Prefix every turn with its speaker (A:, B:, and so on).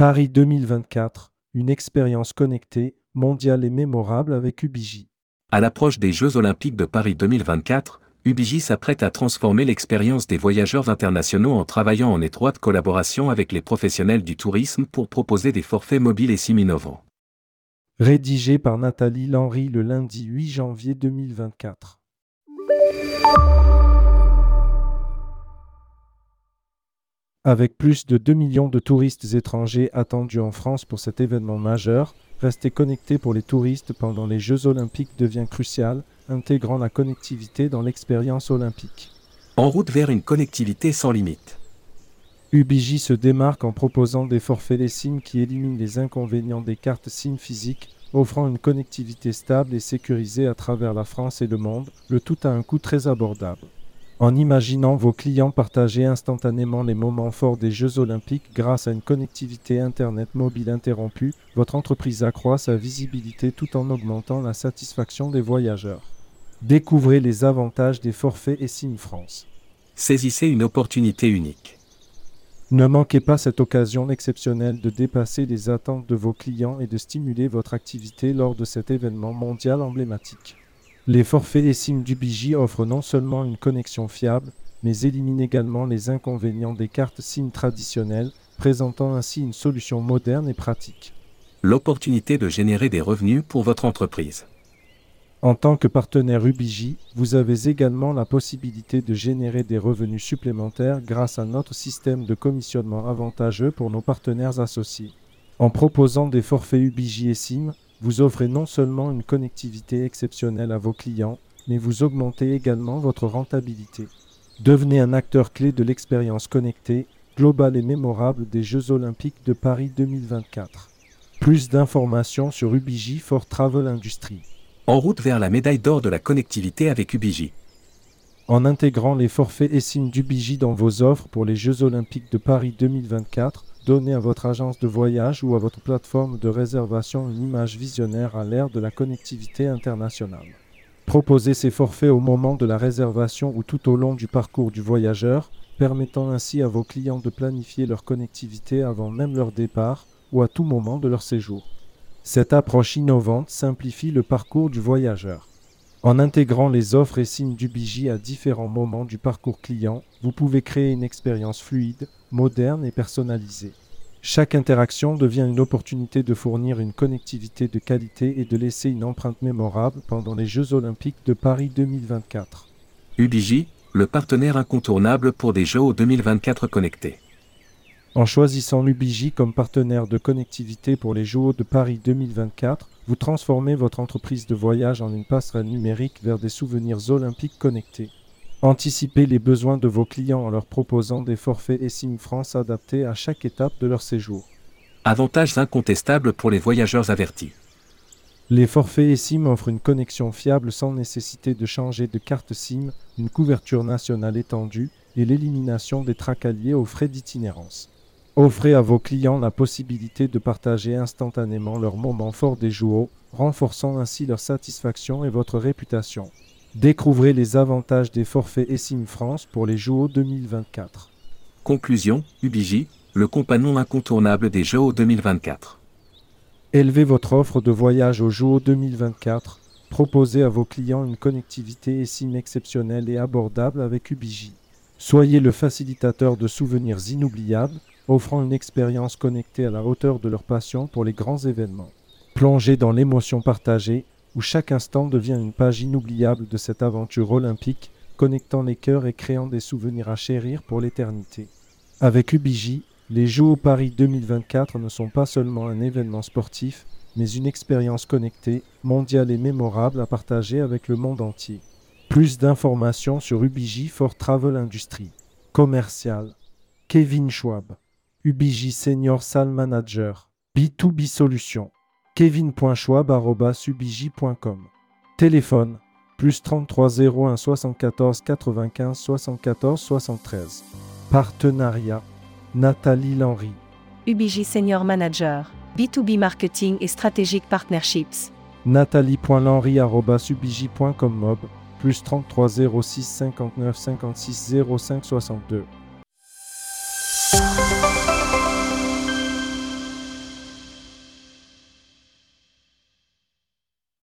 A: Paris 2024, une expérience connectée, mondiale et mémorable avec UBJ.
B: À l'approche des Jeux Olympiques de Paris 2024, UBJ s'apprête à transformer l'expérience des voyageurs internationaux en travaillant en étroite collaboration avec les professionnels du tourisme pour proposer des forfaits mobiles et SIM innovants.
A: Rédigé par Nathalie Lenry le lundi 8 janvier 2024. Avec plus de 2 millions de touristes étrangers attendus en France pour cet événement majeur, rester connecté pour les touristes pendant les Jeux olympiques devient crucial, intégrant la connectivité dans l'expérience olympique.
B: En route vers une connectivité sans limite.
A: UBJ se démarque en proposant des forfaits SIM qui éliminent les inconvénients des cartes SIM physiques, offrant une connectivité stable et sécurisée à travers la France et le monde, le tout à un coût très abordable. En imaginant vos clients partager instantanément les moments forts des Jeux olympiques grâce à une connectivité Internet mobile interrompue, votre entreprise accroît sa visibilité tout en augmentant la satisfaction des voyageurs. Découvrez les avantages des forfaits SIM France.
B: Saisissez une opportunité unique.
A: Ne manquez pas cette occasion exceptionnelle de dépasser les attentes de vos clients et de stimuler votre activité lors de cet événement mondial emblématique. Les forfaits SIM d'UBJ offrent non seulement une connexion fiable, mais éliminent également les inconvénients des cartes SIM traditionnelles, présentant ainsi une solution moderne et pratique.
B: L'opportunité de générer des revenus pour votre entreprise.
A: En tant que partenaire UBJ, vous avez également la possibilité de générer des revenus supplémentaires grâce à notre système de commissionnement avantageux pour nos partenaires associés. En proposant des forfaits UBJ et SIM, vous offrez non seulement une connectivité exceptionnelle à vos clients, mais vous augmentez également votre rentabilité. Devenez un acteur clé de l'expérience connectée, globale et mémorable des Jeux olympiques de Paris 2024. Plus d'informations sur UBJ for Travel Industry.
B: En route vers la médaille d'or de la connectivité avec UBJ.
A: En intégrant les forfaits SIM d'UBJ dans vos offres pour les Jeux olympiques de Paris 2024, Donnez à votre agence de voyage ou à votre plateforme de réservation une image visionnaire à l'ère de la connectivité internationale. Proposez ces forfaits au moment de la réservation ou tout au long du parcours du voyageur, permettant ainsi à vos clients de planifier leur connectivité avant même leur départ ou à tout moment de leur séjour. Cette approche innovante simplifie le parcours du voyageur. En intégrant les offres et signes d'UBJ à différents moments du parcours client, vous pouvez créer une expérience fluide, moderne et personnalisée. Chaque interaction devient une opportunité de fournir une connectivité de qualité et de laisser une empreinte mémorable pendant les Jeux olympiques de Paris 2024.
B: UBJ, le partenaire incontournable pour des Jeux 2024 connectés.
A: En choisissant l'UBJ comme partenaire de connectivité pour les Jeux de Paris 2024, vous transformez votre entreprise de voyage en une passerelle numérique vers des souvenirs olympiques connectés. Anticipez les besoins de vos clients en leur proposant des forfaits SIM France adaptés à chaque étape de leur séjour.
B: Avantages incontestables pour les voyageurs avertis.
A: Les forfaits SIM offrent une connexion fiable sans nécessité de changer de carte SIM, une couverture nationale étendue et l'élimination des tracaliers aux frais d'itinérance. Offrez à vos clients la possibilité de partager instantanément leurs moments forts des jours, renforçant ainsi leur satisfaction et votre réputation. Découvrez les avantages des forfaits eSIM France pour les JO 2024.
B: Conclusion, UBJ, le compagnon incontournable des Jeux 2024.
A: Élevez votre offre de voyage aux JO 2024. Proposez à vos clients une connectivité eSIM exceptionnelle et abordable avec UBJ. Soyez le facilitateur de souvenirs inoubliables offrant une expérience connectée à la hauteur de leur passion pour les grands événements. Plongez dans l'émotion partagée, où chaque instant devient une page inoubliable de cette aventure olympique, connectant les cœurs et créant des souvenirs à chérir pour l'éternité. Avec UBJ, les Jeux Paris 2024 ne sont pas seulement un événement sportif, mais une expérience connectée, mondiale et mémorable à partager avec le monde entier. Plus d'informations sur UBJ for Travel Industry. Commercial. Kevin Schwab. UBJ Senior Sal Manager, B2B Solutions, kevin.schwab.ubj.com. Téléphone, plus 33 01 74 95 74 73. Partenariat, Nathalie Lenry.
C: UBJ Senior Manager, B2B Marketing et Strategic Partnerships.
A: nathalie.lenry.ubj.com mob, plus 33 06 59 56 05 62.